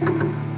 Thank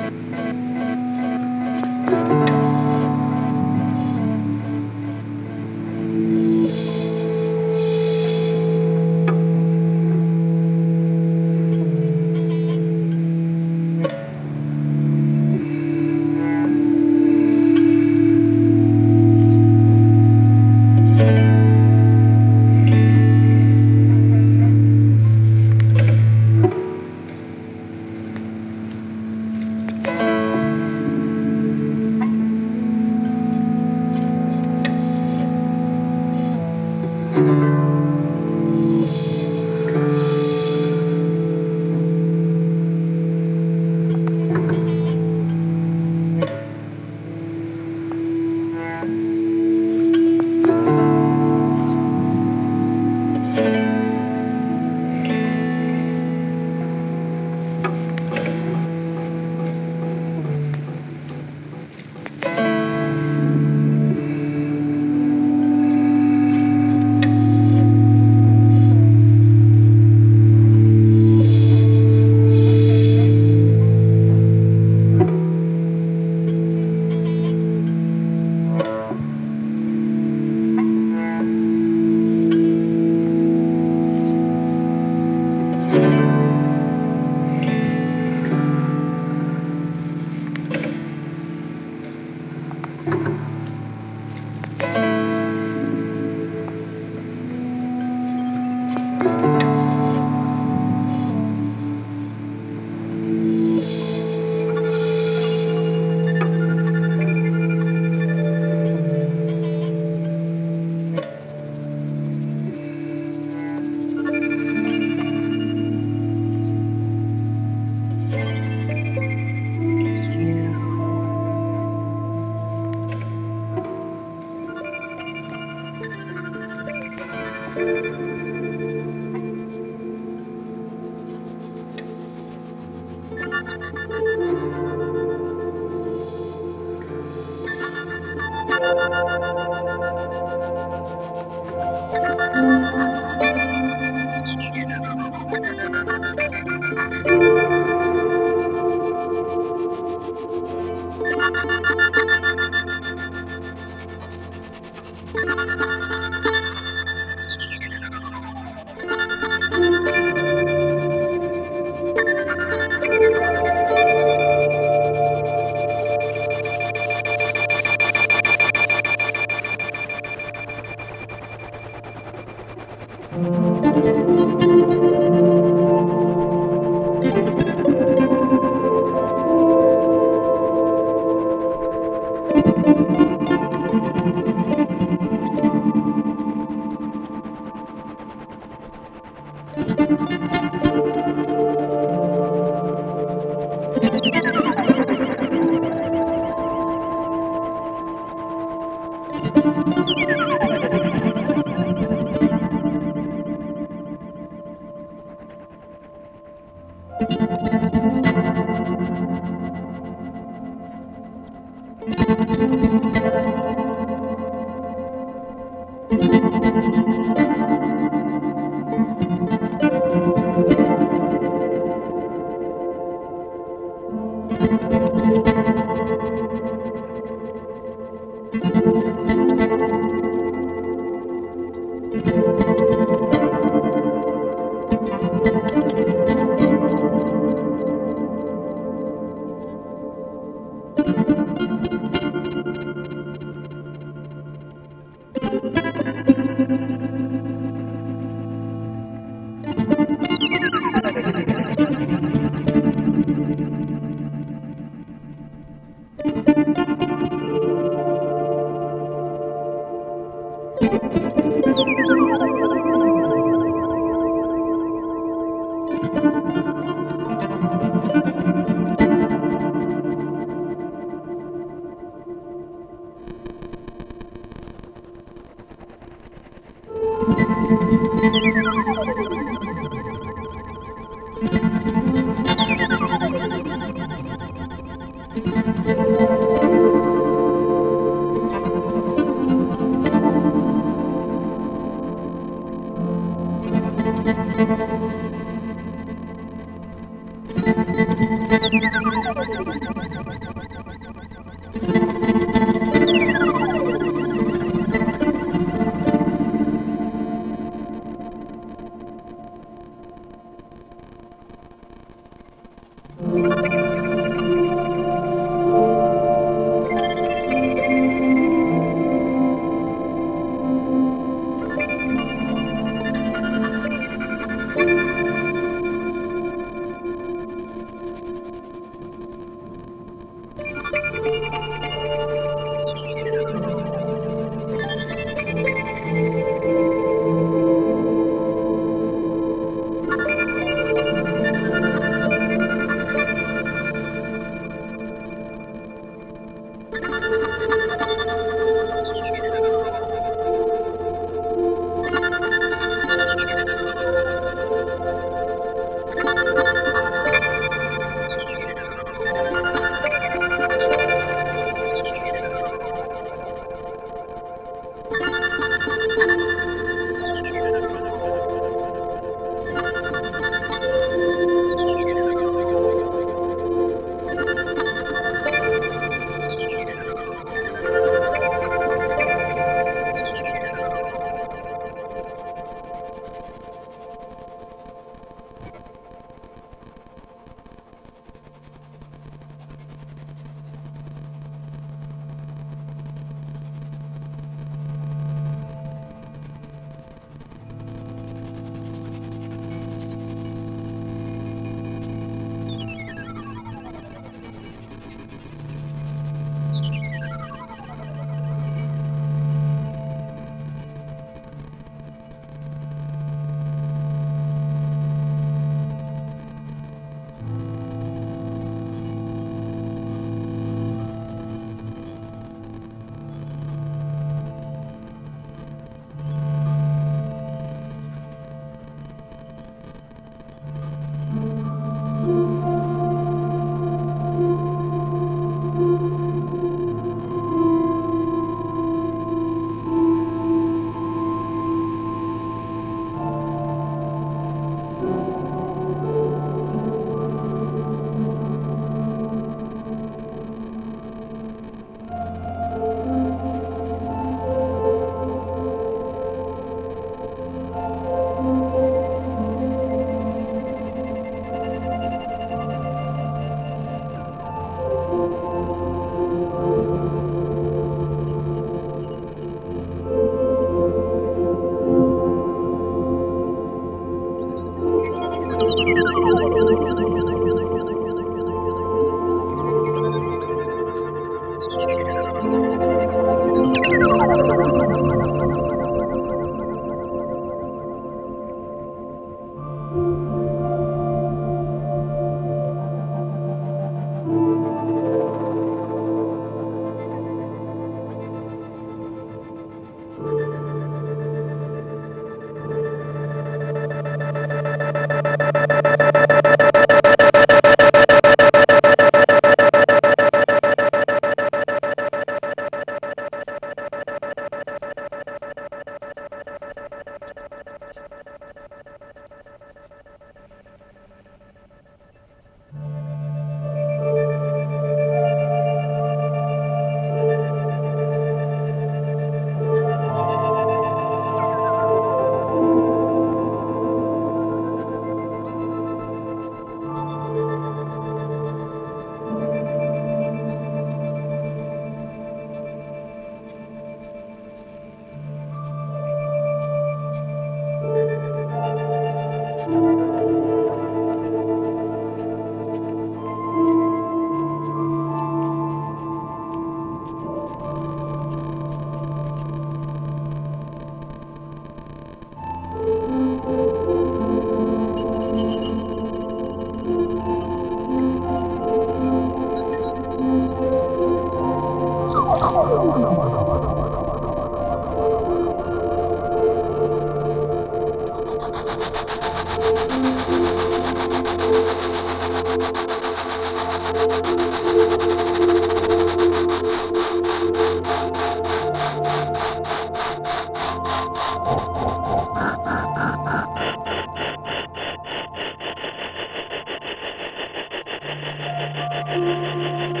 thank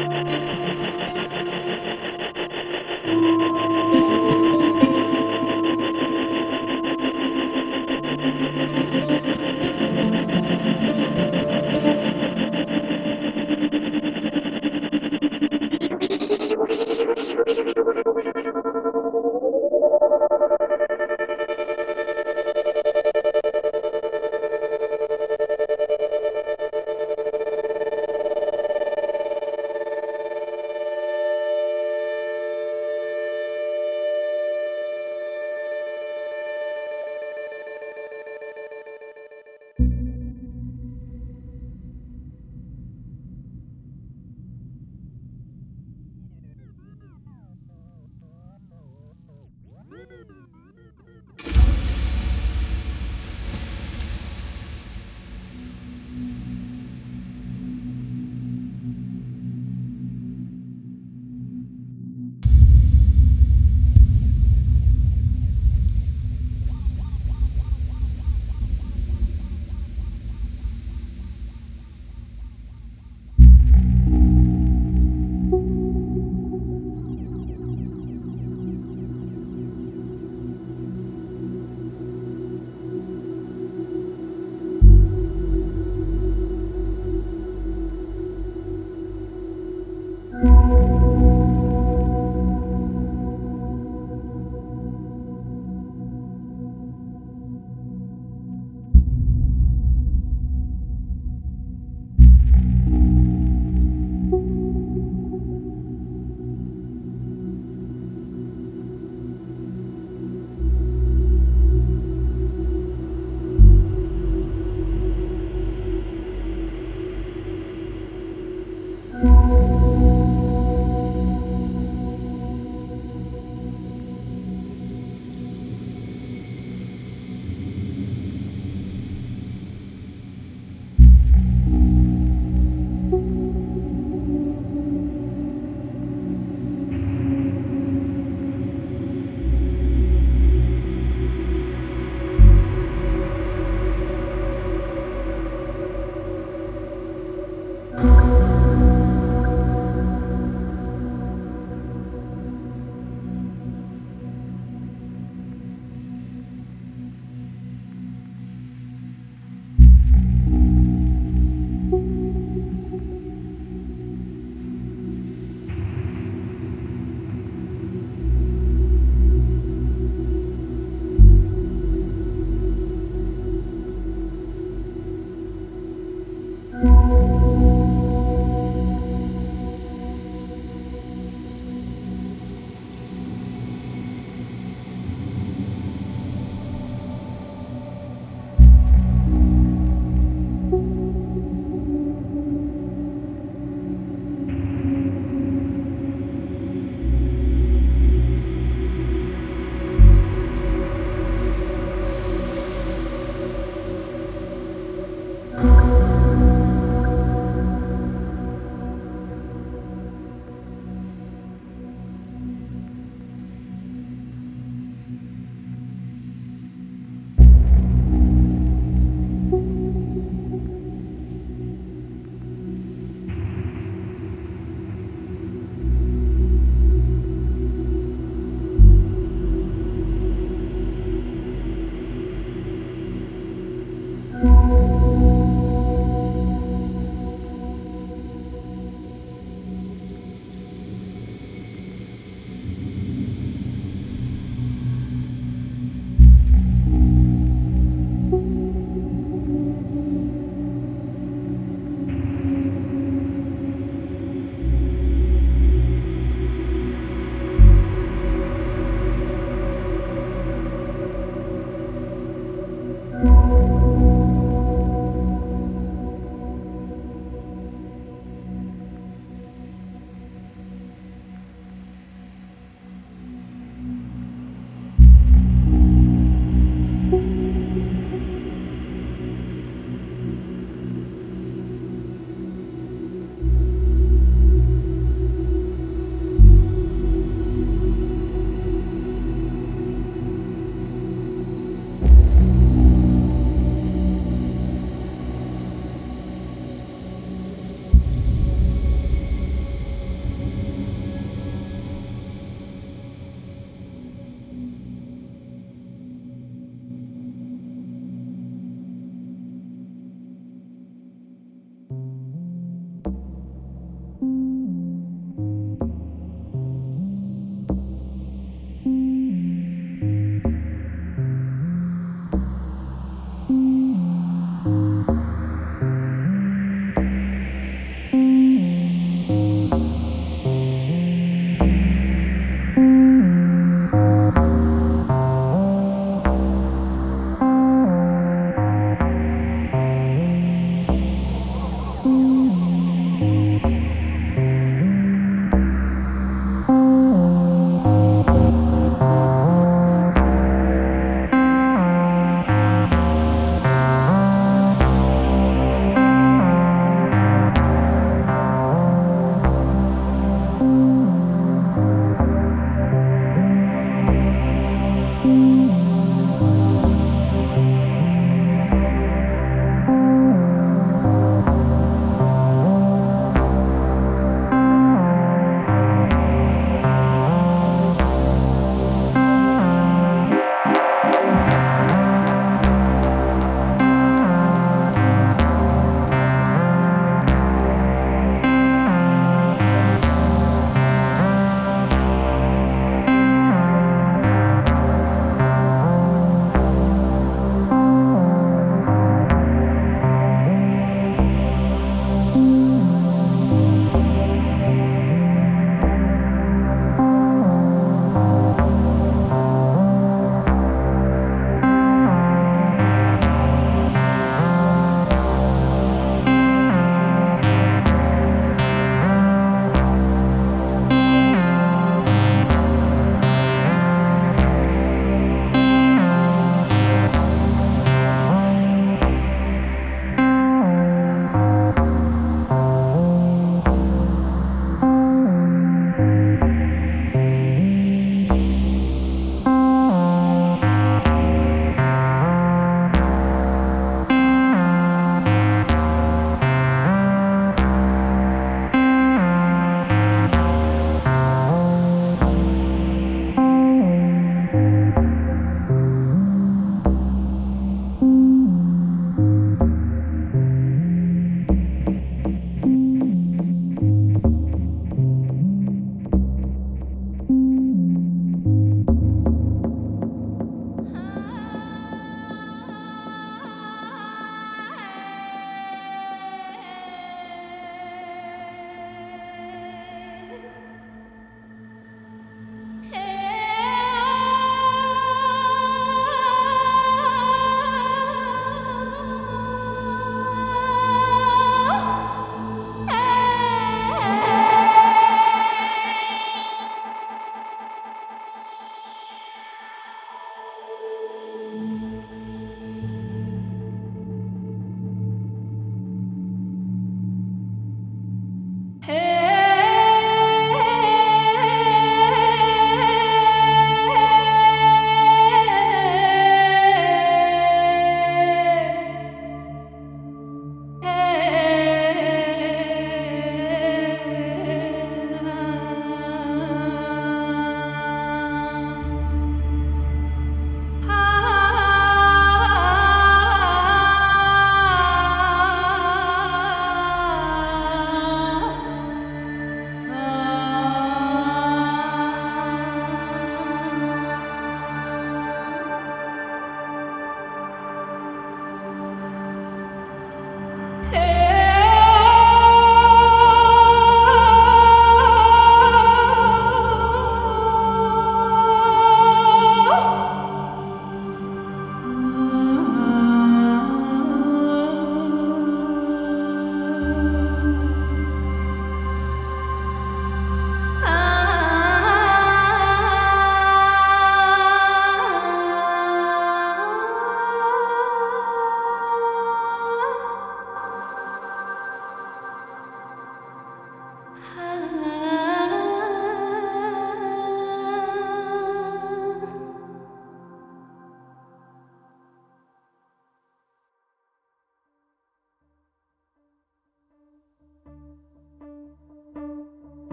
you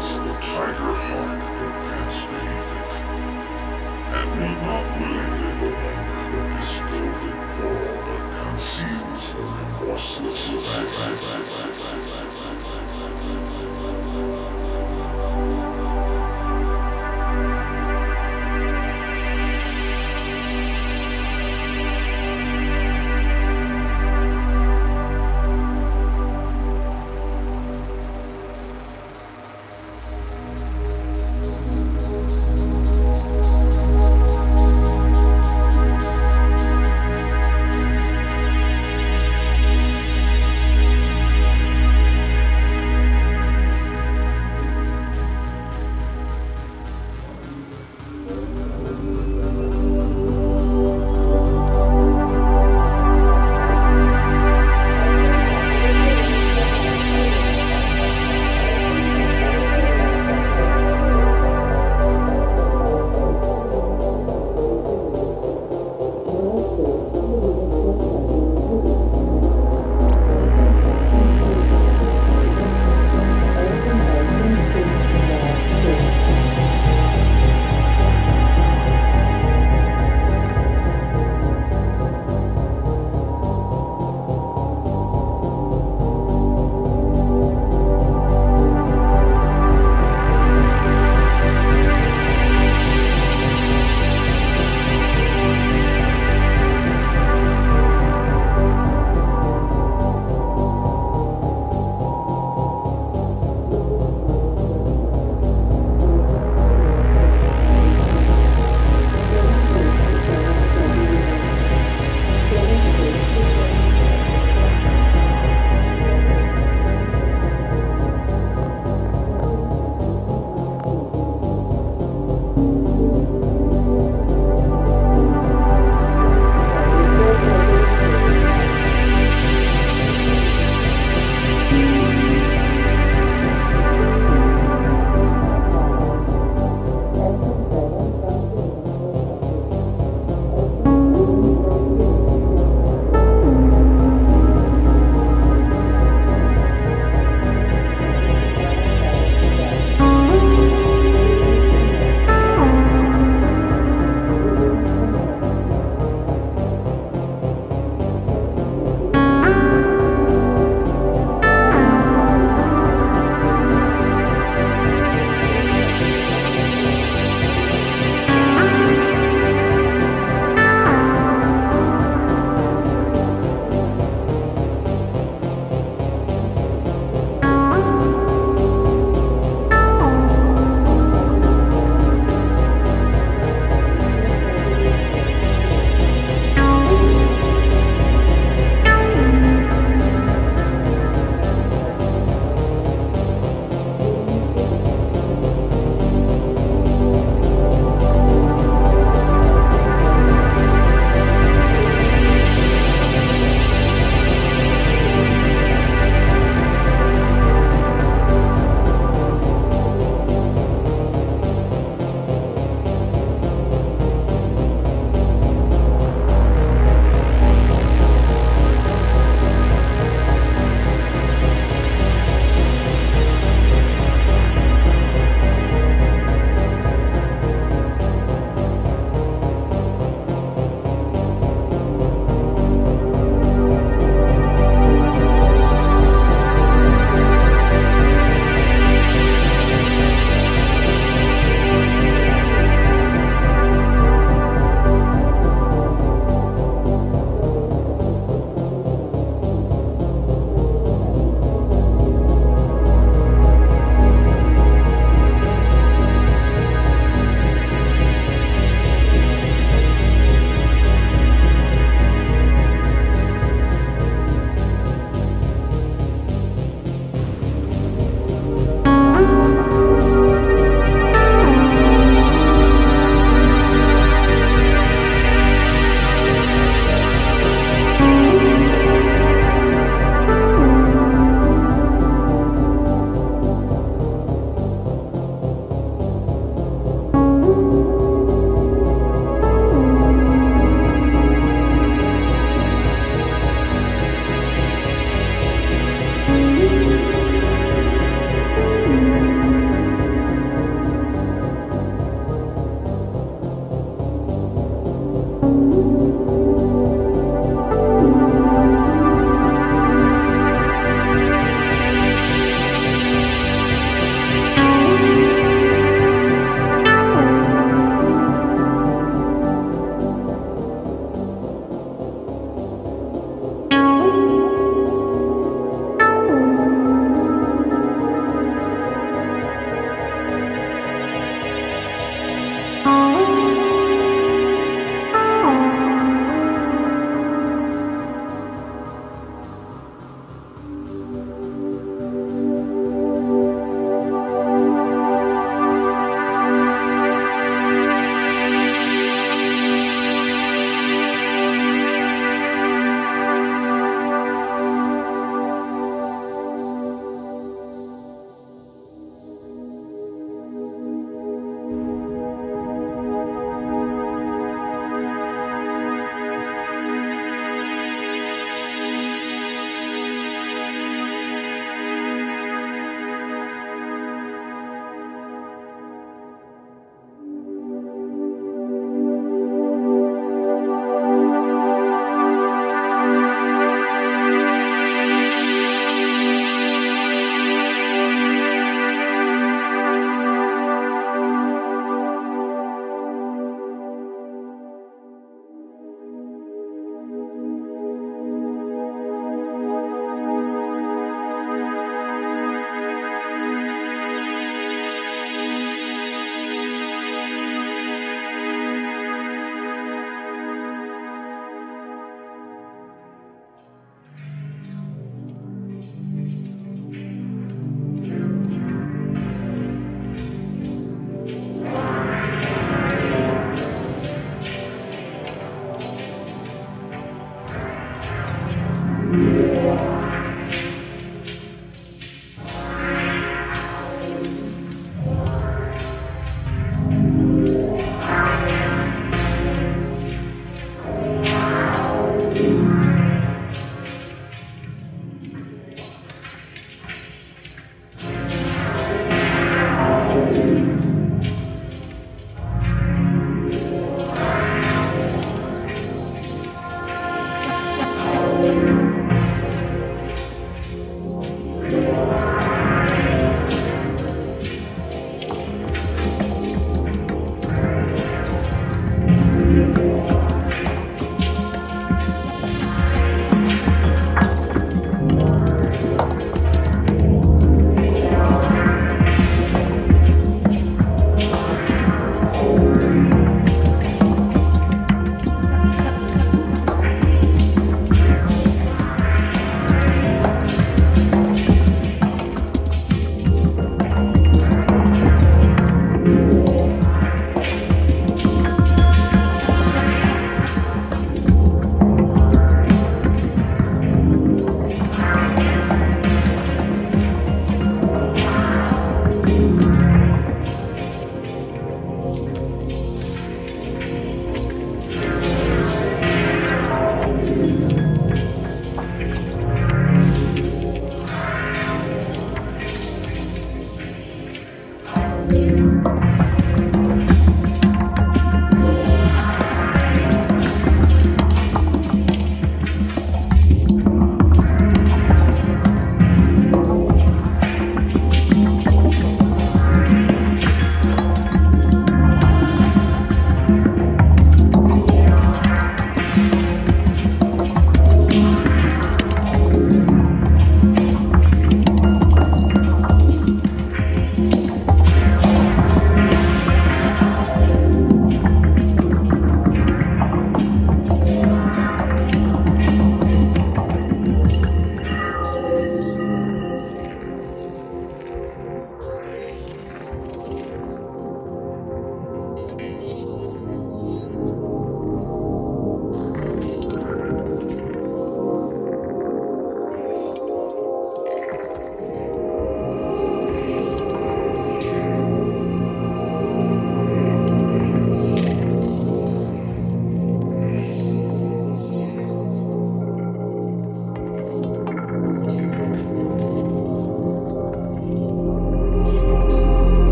one the tiger heart that pants beneath it, and will not willingly remember that this velvet coral that conceals the remorseless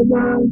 the world.